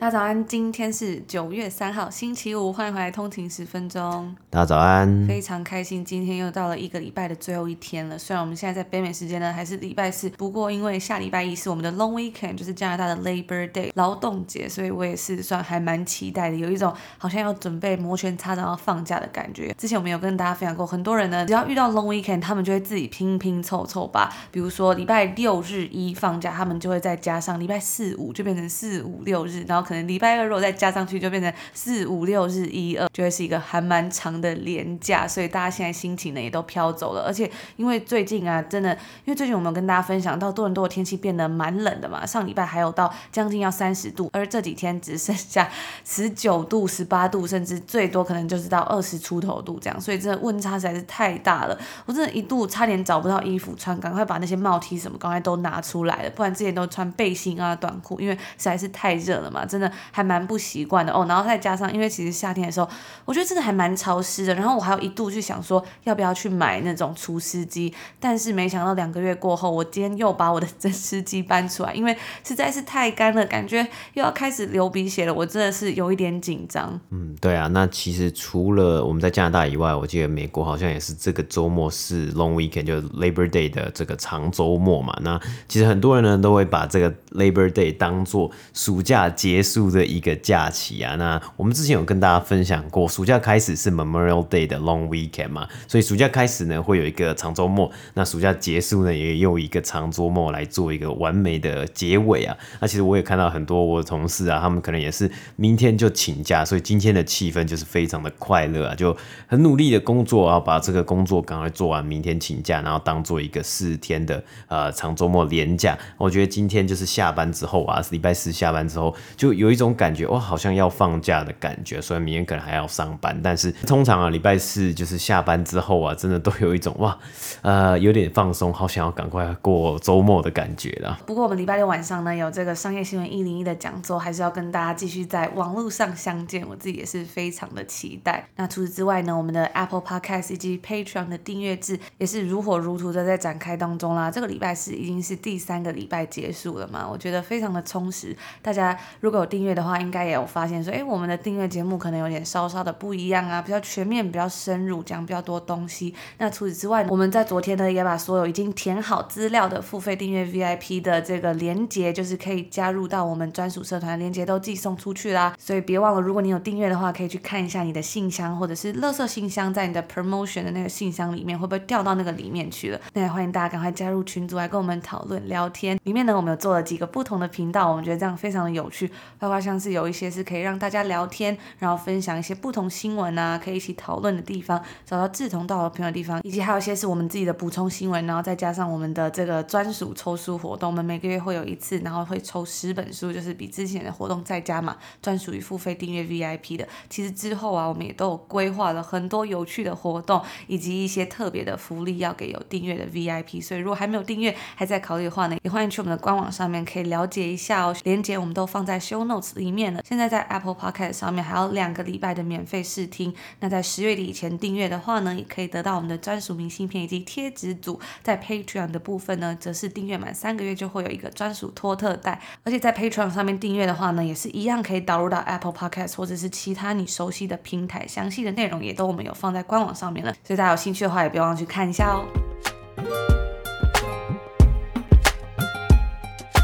大家早安，今天是九月三号，星期五，欢迎回来通勤十分钟。大家早安，非常开心，今天又到了一个礼拜的最后一天了。虽然我们现在在北美时间呢还是礼拜四，不过因为下礼拜一是我们的 Long Weekend，就是加拿大的 Labor Day 劳动节，所以我也是算还蛮期待的，有一种好像要准备摩拳擦掌要放假的感觉。之前我们有跟大家分享过，很多人呢只要遇到 Long Weekend，他们就会自己拼拼凑凑吧。比如说礼拜六日一放假，他们就会再加上礼拜四五，就变成四五六日，然后。可能礼拜二如果再加上去，就变成四五六日一二，就会是一个还蛮长的连假，所以大家现在心情呢也都飘走了。而且因为最近啊，真的，因为最近我们跟大家分享到多伦多的天气变得蛮冷的嘛，上礼拜还有到将近要三十度，而这几天只剩下十九度、十八度，甚至最多可能就是到二十出头度这样，所以真的温差实在是太大了。我真的一度差点找不到衣服穿，赶快把那些帽 T 什么赶快都拿出来了，不然之前都穿背心啊、短裤，因为实在是太热了嘛，真真的。还蛮不习惯的哦，然后再加上，因为其实夏天的时候，我觉得真的还蛮潮湿的。然后我还有一度去想说，要不要去买那种除湿机，但是没想到两个月过后，我今天又把我的真湿机搬出来，因为实在是太干了，感觉又要开始流鼻血了。我真的是有一点紧张。嗯，对啊，那其实除了我们在加拿大以外，我记得美国好像也是这个周末是 Long Weekend，就 Labor Day 的这个长周末嘛。那其实很多人呢都会把这个 Labor Day 当做暑假结束的。一个假期啊，那我们之前有跟大家分享过，暑假开始是 Memorial Day 的 Long Weekend 嘛，所以暑假开始呢会有一个长周末，那暑假结束呢也有一个长周末来做一个完美的结尾啊。那其实我也看到很多我的同事啊，他们可能也是明天就请假，所以今天的气氛就是非常的快乐啊，就很努力的工作啊，把这个工作赶快做完，明天请假，然后当做一个四天的呃长周末连假。我觉得今天就是下班之后啊，礼拜四下班之后就有一种。感觉哇，好像要放假的感觉，虽然明天可能还要上班，但是通常啊，礼拜四就是下班之后啊，真的都有一种哇，呃，有点放松，好想要赶快过周末的感觉了。不过我们礼拜六晚上呢，有这个商业新闻一零一的讲座，还是要跟大家继续在网络上相见，我自己也是非常的期待。那除此之外呢，我们的 Apple Podcast 以及 Patreon 的订阅制也是如火如荼的在展开当中啦。这个礼拜四已经是第三个礼拜结束了嘛，我觉得非常的充实。大家如果有订阅的话，应该也有发现说，哎，我们的订阅节目可能有点稍稍的不一样啊，比较全面，比较深入，讲比较多东西。那除此之外，我们在昨天呢也把所有已经填好资料的付费订阅 VIP 的这个连接，就是可以加入到我们专属社团连结都寄送出去啦。所以别忘了，如果你有订阅的话，可以去看一下你的信箱或者是垃圾信箱，在你的 promotion 的那个信箱里面会不会掉到那个里面去了？那也欢迎大家赶快加入群组来跟我们讨论聊天。里面呢，我们有做了几个不同的频道，我们觉得这样非常的有趣，包括像是有一些。是可以让大家聊天，然后分享一些不同新闻啊，可以一起讨论的地方，找到志同道合朋友的地方，以及还有一些是我们自己的补充新闻，然后再加上我们的这个专属抽书活动，我们每个月会有一次，然后会抽十本书，就是比之前的活动再加码，专属于付费订阅 VIP 的。其实之后啊，我们也都有规划了很多有趣的活动，以及一些特别的福利要给有订阅的 VIP。所以如果还没有订阅，还在考虑的话呢，也欢迎去我们的官网上面可以了解一下哦。链接我们都放在修 Notes 里面了。现在在 Apple Podcast 上面还有两个礼拜的免费试听，那在十月底以前订阅的话呢，也可以得到我们的专属明信片以及贴纸组。在 Patreon 的部分呢，则是订阅满三个月就会有一个专属托特袋，而且在 Patreon 上面订阅的话呢，也是一样可以导入到 Apple Podcast 或者是其他你熟悉的平台，详细的内容也都我们有放在官网上面了，所以大家有兴趣的话也别忘去看一下哦。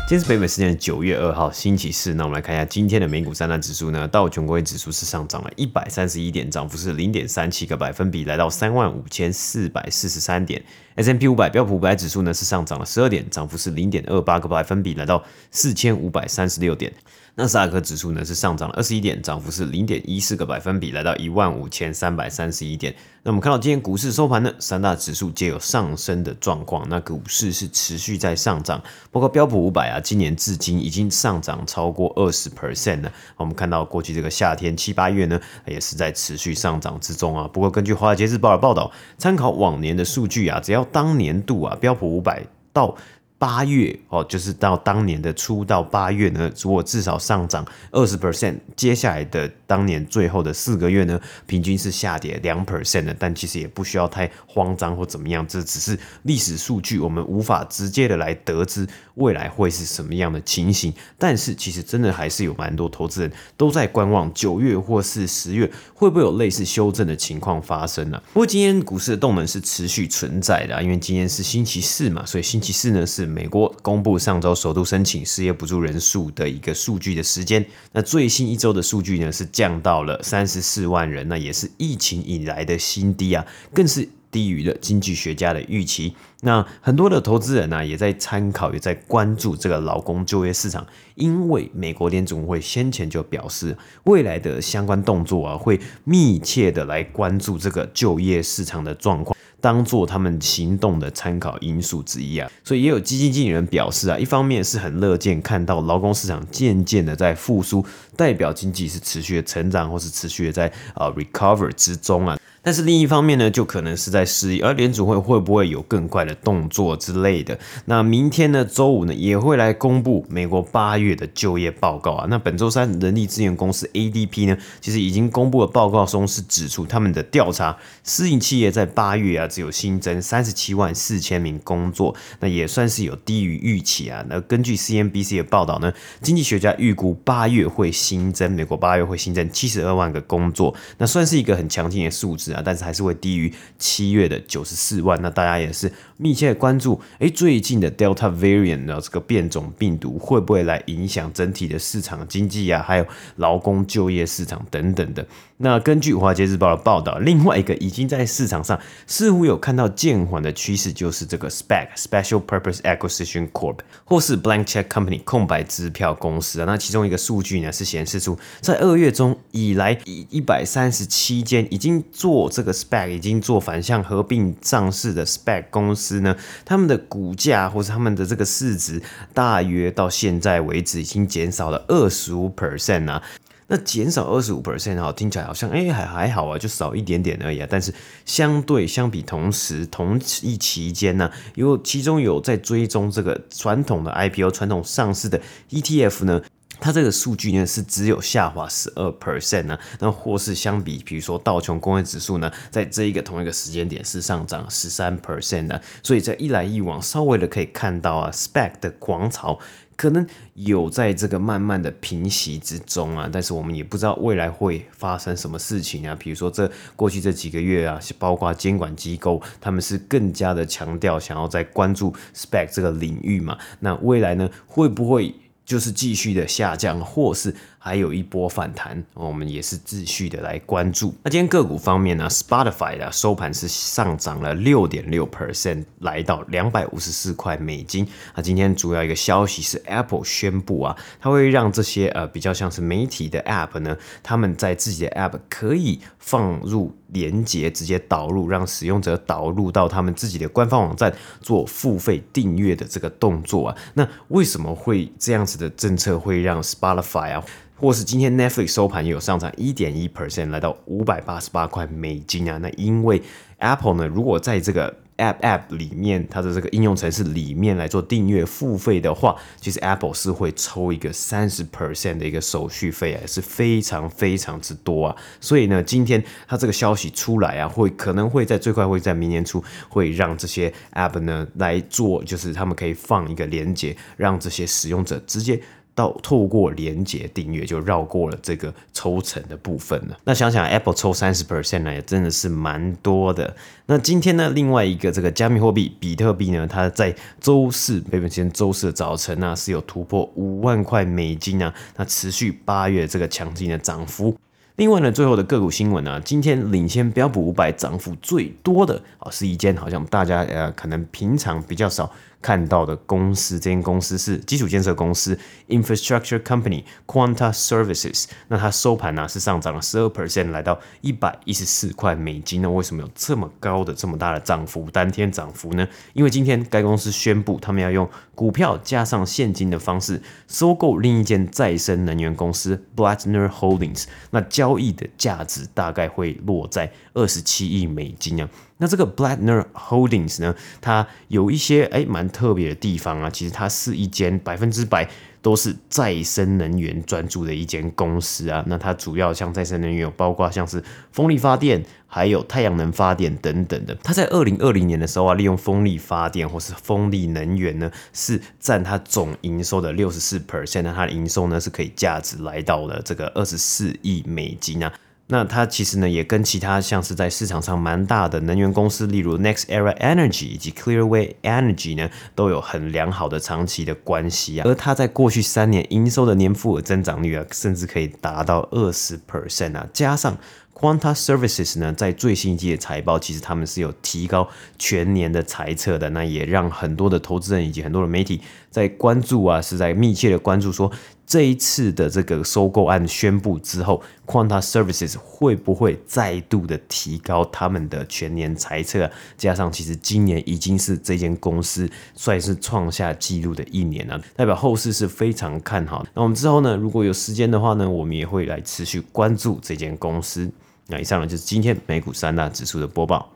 今天是北美时间的九月二号，星期四。那我们来看一下今天的美股三大指数呢。道琼工业指数是上涨了一百三十一点，涨幅是零点三七个百分比，来到三万五千四百四十三点。S M P 五百标普五百指数呢是上涨了十二点，涨幅是零点二八个百分比，来到四千五百三十六点。纳斯达克指数呢是上涨了二十一点，涨幅是零点一四个百分比，来到一万五千三百三十一点。那我们看到今天股市收盘呢，三大指数皆有上升的状况，那股市是持续在上涨，包括标普五百啊。啊，今年至今已经上涨超过二十 percent 了。我们看到过去这个夏天七八月呢，也是在持续上涨之中啊。不过根据华尔街日报的报道，参考往年的数据啊，只要当年度啊标普五百到八月哦，就是到当年的初到八月呢，如果至少上涨二十 percent，接下来的当年最后的四个月呢，平均是下跌两 percent 的。但其实也不需要太慌张或怎么样，这只是历史数据，我们无法直接的来得知未来会是什么样的情形。但是其实真的还是有蛮多投资人都在观望九月或是十月会不会有类似修正的情况发生呢、不过今天股市的动能是持续存在的、因为今天是星期四嘛，所以星期四呢是。美国公布上周首度申请失业补助人数的一个数据的时间，那最新一周的数据呢是降到了三十四万人，那也是疫情以来的新低啊，更是低于了经济学家的预期。那很多的投资人呢、也在参考，也在关注这个劳工就业市场，因为美国联准会先前就表示，未来的相关动作啊会密切的来关注这个就业市场的状况。当做他们行动的参考因素之一啊，所以也有基金经理人表示啊，一方面是很乐见看到劳工市场渐渐的在复苏，代表经济是持续的成长或是持续的在呃 recover 之中啊。但是另一方面呢，就可能是在失忆，而联储会会不会有更快的动作之类的？那明天呢，周五呢，也会来公布美国八月的就业报告啊。那本周三，人力资源公司 ADP 呢，其实已经公布了报告中是指出，他们的调查私营企业在八月啊，只有新增三十七万四千名工作，那也算是有低于预期啊。那根据 CNBC 的报道呢，经济学家预估八月会新增，美国八月会新增七十二万个工作，那算是一个很强劲的数字啊。但是还是会低于七月的九十四万，那大家也是密切关注，诶，最近的 Delta Variant 的这个变种病毒会不会来影响整体的市场经济啊，还有劳工就业市场等等的。那根据华尔街日报的报道，另外一个已经在市场上似乎有看到渐缓的趋势，就是这个 SPAC Special Purpose Acquisition Corp 或是 Blank Check Company 空白支票公司啊。那其中一个数据呢是显示出，在二月中以来，一一百三十七间已经做这个 SPAC 已经做反向合并上市的 SPAC 公司呢，他们的股价或是他们的这个市值，大约到现在为止已经减少了二十五 percent 啊。那减少二十五 percent 哈，听起来好像哎还还好啊，就少一点点而已啊。但是相对相比同时同一期间呢，有其中有在追踪这个传统的 IPO 传统上市的 ETF 呢，它这个数据呢是只有下滑十二 percent 呢。那或是相比，比如说道琼工业指数呢，在这一个同一个时间点是上涨十三 percent 的。所以在一来一往，稍微的可以看到啊 spec 的狂潮。可能有在这个慢慢的平息之中啊，但是我们也不知道未来会发生什么事情啊。比如说这过去这几个月啊，包括监管机构，他们是更加的强调想要在关注 spec 这个领域嘛。那未来呢，会不会？就是继续的下降，或是还有一波反弹，我们也是继续的来关注。那今天个股方面呢，Spotify 的收盘是上涨了六点六 percent，来到两百五十四块美金。那今天主要一个消息是 Apple 宣布啊，它会让这些呃比较像是媒体的 App 呢，他们在自己的 App 可以放入。连接直接导入，让使用者导入到他们自己的官方网站做付费订阅的这个动作啊。那为什么会这样子的政策会让 Spotify 啊，或是今天 Netflix 收盘也有上涨一点一 percent，来到五百八十八块美金啊？那因为 Apple 呢，如果在这个 App App 里面，它的这个应用程式里面来做订阅付费的话，其实 Apple 是会抽一个三十 percent 的一个手续费啊，是非常非常之多啊。所以呢，今天它这个消息出来啊，会可能会在最快会在明年初会让这些 App 呢来做，就是他们可以放一个连接，让这些使用者直接。到透过连接订阅就绕过了这个抽成的部分了。那想想 Apple 抽三十 percent 呢，也真的是蛮多的。那今天呢，另外一个这个加密货币比特币呢，它在周四，北美时间周四的早晨呢，是有突破五万块美金啊，那持续八月这个强劲的涨幅。另外呢，最后的个股新闻呢，今天领先标普五百涨幅最多的啊，是一间好像大家呃可能平常比较少看到的公司，这间公司是基础建设公司 Infrastructure Company Quanta Services。那它收盘呢、是上涨了十二 percent，来到一百一十四块美金。那为什么有这么高的、这么大的涨幅？当天涨幅呢？因为今天该公司宣布，他们要用股票加上现金的方式收购另一间再生能源公司 Blattner Holdings。那交易的价值大概会落在二十七亿美金啊。那这个 Blattner Holdings 呢，它有一些诶蛮特别的地方啊。其实它是一间百分之百都是再生能源专注的一间公司啊。那它主要像再生能源有包括像是风力发电，还有太阳能发电等等的。它在二零二零年的时候啊，利用风力发电或是风力能源呢，是占它总营收的六十四 percent。那它的营收呢是可以价值来到了这个二十四亿美金啊。那它其实呢，也跟其他像是在市场上蛮大的能源公司，例如 NextEra Energy 以及 Clearway Energy 呢，都有很良好的长期的关系啊。而它在过去三年营收的年复合增长率啊，甚至可以达到二十 percent 啊，加上。Quanta Services 呢，在最新一季的财报，其实他们是有提高全年的财测的，那也让很多的投资人以及很多的媒体在关注啊，是在密切的关注说，这一次的这个收购案宣布之后，Quanta Services 会不会再度的提高他们的全年财测？加上其实今年已经是这间公司算是创下纪录的一年了，代表后市是非常看好。那我们之后呢，如果有时间的话呢，我们也会来持续关注这间公司。那以上呢，就是今天美股三大指数的播报。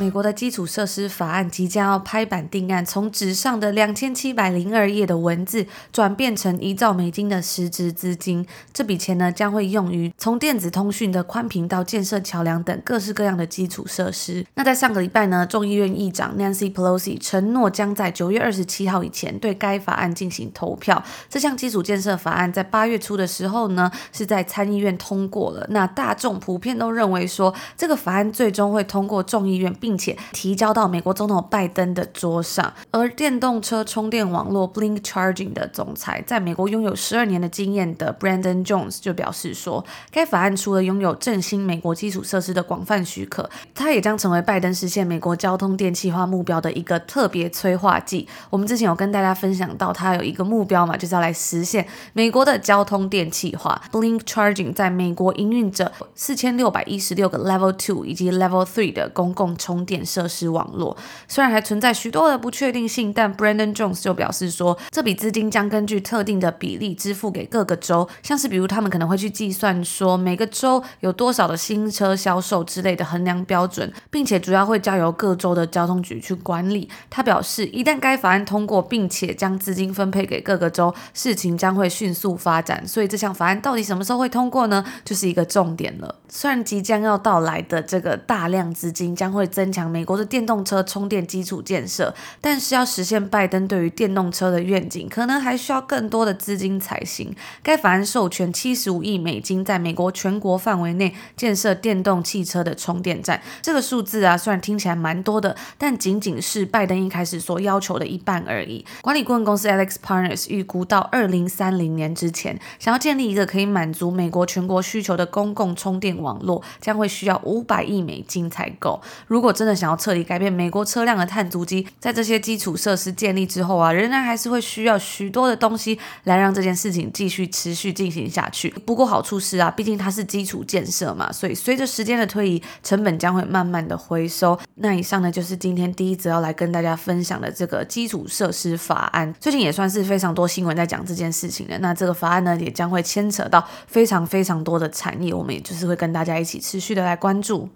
美国的基础设施法案即将要拍板定案，从纸上的两千七百零二页的文字转变成一兆美金的实质资金。这笔钱呢，将会用于从电子通讯的宽频到建设桥梁等各式各样的基础设施。那在上个礼拜呢，众议院议长 Nancy Pelosi 承诺将在九月二十七号以前对该法案进行投票。这项基础建设法案在八月初的时候呢，是在参议院通过了。那大众普遍都认为说，这个法案最终会通过众议院，并并且提交到美国总统拜登的桌上。而电动车充电网络 Blink Charging 的总裁，在美国拥有十二年的经验的 Brandon Jones 就表示说，该法案除了拥有振兴美国基础设施的广泛许可，它也将成为拜登实现美国交通电气化目标的一个特别催化剂。我们之前有跟大家分享到，它有一个目标嘛，就是要来实现美国的交通电气化。Blink Charging 在美国营运着四千六百一十六个 Level Two 以及 Level Three 的公共充电设施网络虽然还存在许多的不确定性，但 Brandon Jones 就表示说，这笔资金将根据特定的比例支付给各个州，像是比如他们可能会去计算说每个州有多少的新车销售之类的衡量标准，并且主要会交由各州的交通局去管理。他表示，一旦该法案通过，并且将资金分配给各个州，事情将会迅速发展。所以这项法案到底什么时候会通过呢？就是一个重点了。虽然即将要到来的这个大量资金将会增强美国的电动车充电基础建设，但是要实现拜登对于电动车的愿景，可能还需要更多的资金才行。该法案授权七十五亿美金，在美国全国范围内建设电动汽车的充电站。这个数字啊，虽然听起来蛮多的，但仅仅是拜登一开始所要求的一半而已。管理顾问公司 Alex Partners 预估到二零三零年之前，想要建立一个可以满足美国全国需求的公共充电网络，将会需要五百亿美金才够。如果真的想要彻底改变美国车辆的碳足迹，在这些基础设施建立之后啊，仍然还是会需要许多的东西来让这件事情继续持续进行下去。不过好处是啊，毕竟它是基础建设嘛，所以随着时间的推移，成本将会慢慢的回收。那以上呢，就是今天第一则要来跟大家分享的这个基础设施法案。最近也算是非常多新闻在讲这件事情的。那这个法案呢，也将会牵扯到非常非常多的产业，我们也就是会跟大家一起持续的来关注。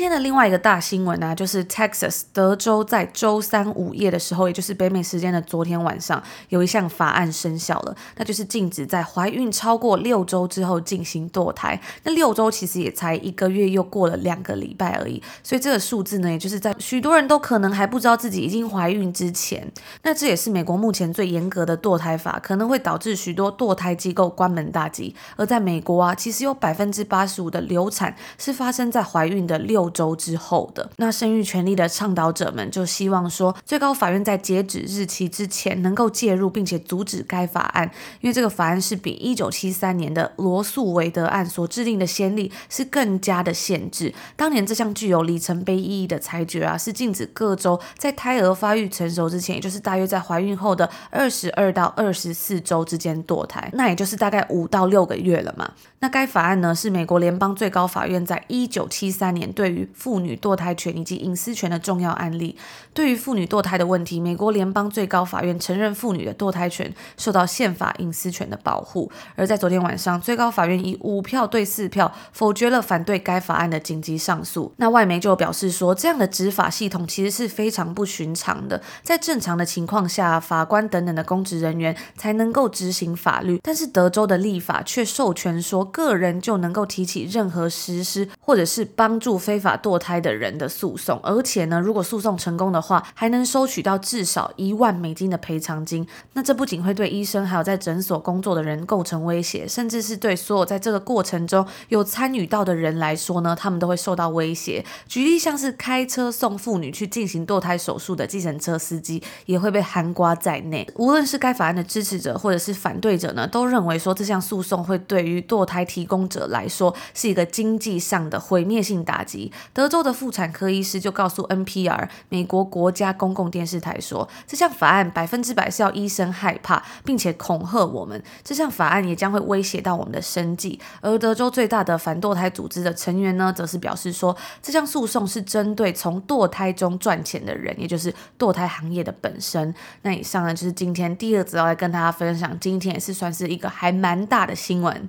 今天的另外一个大新闻呢、就是 Texas 德州在周三午夜的时候，也就是北美时间的昨天晚上，有一项法案生效了，那就是禁止在怀孕超过六周之后进行堕胎。那六周其实也才一个月，又过了两个礼拜而已，所以这个数字呢，也就是在许多人都可能还不知道自己已经怀孕之前，那这也是美国目前最严格的堕胎法，可能会导致许多堕胎机构关门大吉。而在美国啊，其实有百分之八十五的流产是发生在怀孕的六。周之后的。那生育权利的倡导者们就希望说，最高法院在截止日期之前能够介入，并且阻止该法案，因为这个法案是比一九七三年的罗诉韦德案所制定的先例是更加的限制。当年这项具有里程碑意义的裁决啊，是禁止各州在胎儿发育成熟之前，也就是大约在怀孕后的二十二到二十四周之间堕胎，那也就是大概五到六个月了嘛。那该法案呢，是美国联邦最高法院在一九七三年对于妇女堕胎权以及隐私权的重要案例。对于妇女堕胎的问题，美国联邦最高法院承认妇女的堕胎权受到宪法隐私权的保护。而在昨天晚上，最高法院以五票对四票否决了反对该法案的紧急上诉。那外媒就表示说，这样的执法系统其实是非常不寻常的。在正常的情况下，法官等等的公职人员才能够执行法律，但是德州的立法却授权说，个人就能够提起任何实施或者是帮助非法堕胎的人的诉讼，而且呢，如果诉讼成功的话，还能收取到至少一万美金的赔偿金。那这不仅会对医生还有在诊所工作的人构成威胁，甚至是对所有在这个过程中有参与到的人来说呢，他们都会受到威胁。举例像是开车送妇女去进行堕胎手术的计程车司机，也会被含括在内。无论是该法案的支持者或者是反对者呢，都认为说这项诉讼会对于堕胎。提供者来说是一个经济上的毁灭性打击。德州的妇产科医师就告诉 NPR 美国国家公共电视台说，这项法案百分之百是要医生害怕，并且恐吓我们。这项法案也将会威胁到我们的生计。而德州最大的反堕胎组织的成员呢，则是表示说，这项诉讼是针对从堕胎中赚钱的人，也就是堕胎行业的本身。那以上呢，就是今天第二则要来跟大家分享，今天也是算是一个还蛮大的新闻。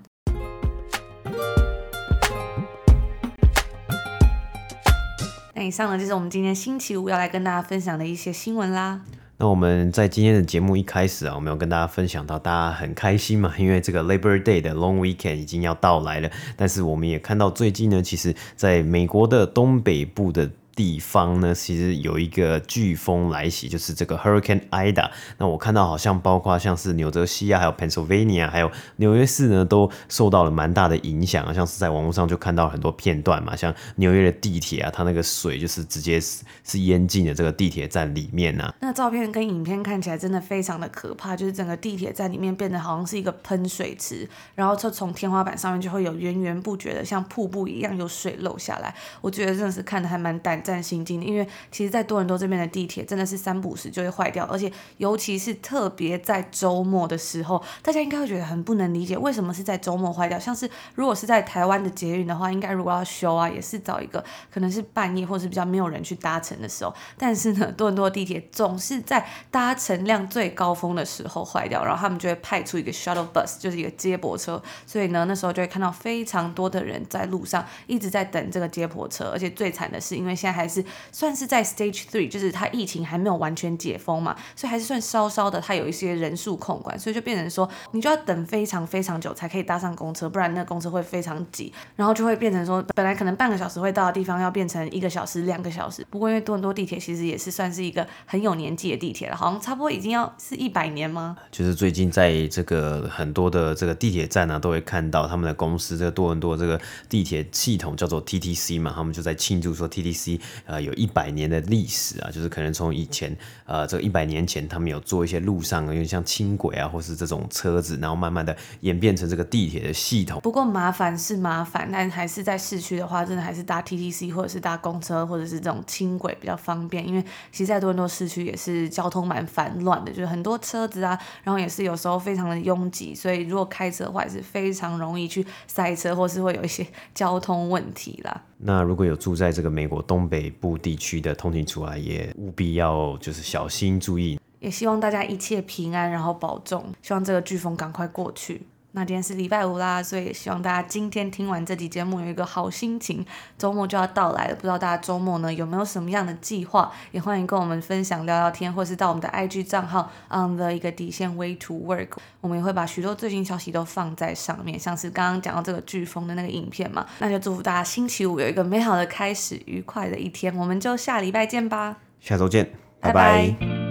以上呢，就是我们今天星期五要来跟大家分享的一些新闻啦。那我们在今天的节目一开始啊，我们有跟大家分享到，大家很开心嘛，因为这个 Labor Day 的 Long Weekend 已经要到来了。但是我们也看到最近呢，其实在美国的东北部的。地方呢，其实有一个飓风来袭，就是这个 Hurricane Ida。那我看到好像包括像是纽泽西啊，还有 Pennsylvania，还有纽约市呢，都受到了蛮大的影响啊。像是在网络上就看到很多片段嘛，像纽约的地铁啊，它那个水就是直接是是淹进了这个地铁站里面呐、啊。那照片跟影片看起来真的非常的可怕，就是整个地铁站里面变得好像是一个喷水池，然后就从天花板上面就会有源源不绝的像瀑布一样有水漏下来。我觉得真的是看的还蛮胆战心惊，因为其实，在多伦多这边的地铁真的是三不五时就会坏掉，而且尤其是特别在周末的时候，大家应该会觉得很不能理解，为什么是在周末坏掉？像是如果是在台湾的捷运的话，应该如果要修啊，也是找一个可能是半夜或是比较没有人去搭乘的时候。但是呢，多伦多地铁总是在搭乘量最高峰的时候坏掉，然后他们就会派出一个 shuttle bus，就是一个接驳车，所以呢，那时候就会看到非常多的人在路上一直在等这个接驳车，而且最惨的是，因为现在还是。算是在 Stage Three，就是它疫情还没有完全解封嘛，所以还是算稍稍的，它有一些人数控管，所以就变成说你就要等非常非常久才可以搭上公车，不然那公车会非常挤，然后就会变成说本来可能半个小时会到的地方要变成一个小时、两个小时。不过因为多伦多地铁其实也是算是一个很有年纪的地铁了，好像差不多已经要是一百年吗？就是最近在这个很多的这个地铁站呢、啊，都会看到他们的公司这个多伦多这个地铁系统叫做 TTC 嘛，他们就在庆祝说 TTC 呃有。一百年的历史啊，就是可能从以前，呃，这一百年前，他们有做一些路上，有点像轻轨啊，或是这种车子，然后慢慢的演变成这个地铁的系统。不过麻烦是麻烦，但还是在市区的话，真的还是搭 TTC 或者是搭公车，或者是这种轻轨比较方便。因为其实在多伦多市区也是交通蛮繁乱的，就是很多车子啊，然后也是有时候非常的拥挤，所以如果开车的话，也是非常容易去塞车，或是会有一些交通问题啦。那如果有住在这个美国东北部地区的通勤族啊，也务必要就是小心注意。也希望大家一切平安，然后保重，希望这个飓风赶快过去。那今天是礼拜五啦，所以希望大家今天听完这集节目有一个好心情。周末就要到来了，不知道大家周末呢有没有什么样的计划？也欢迎跟我们分享聊聊天，或是到我们的 IG 账号 on the 一个底线 way to work，我们也会把许多最新消息都放在上面，像是刚刚讲到这个飓风的那个影片嘛。那就祝福大家星期五有一个美好的开始，愉快的一天。我们就下礼拜见吧，下周见，拜拜。拜拜。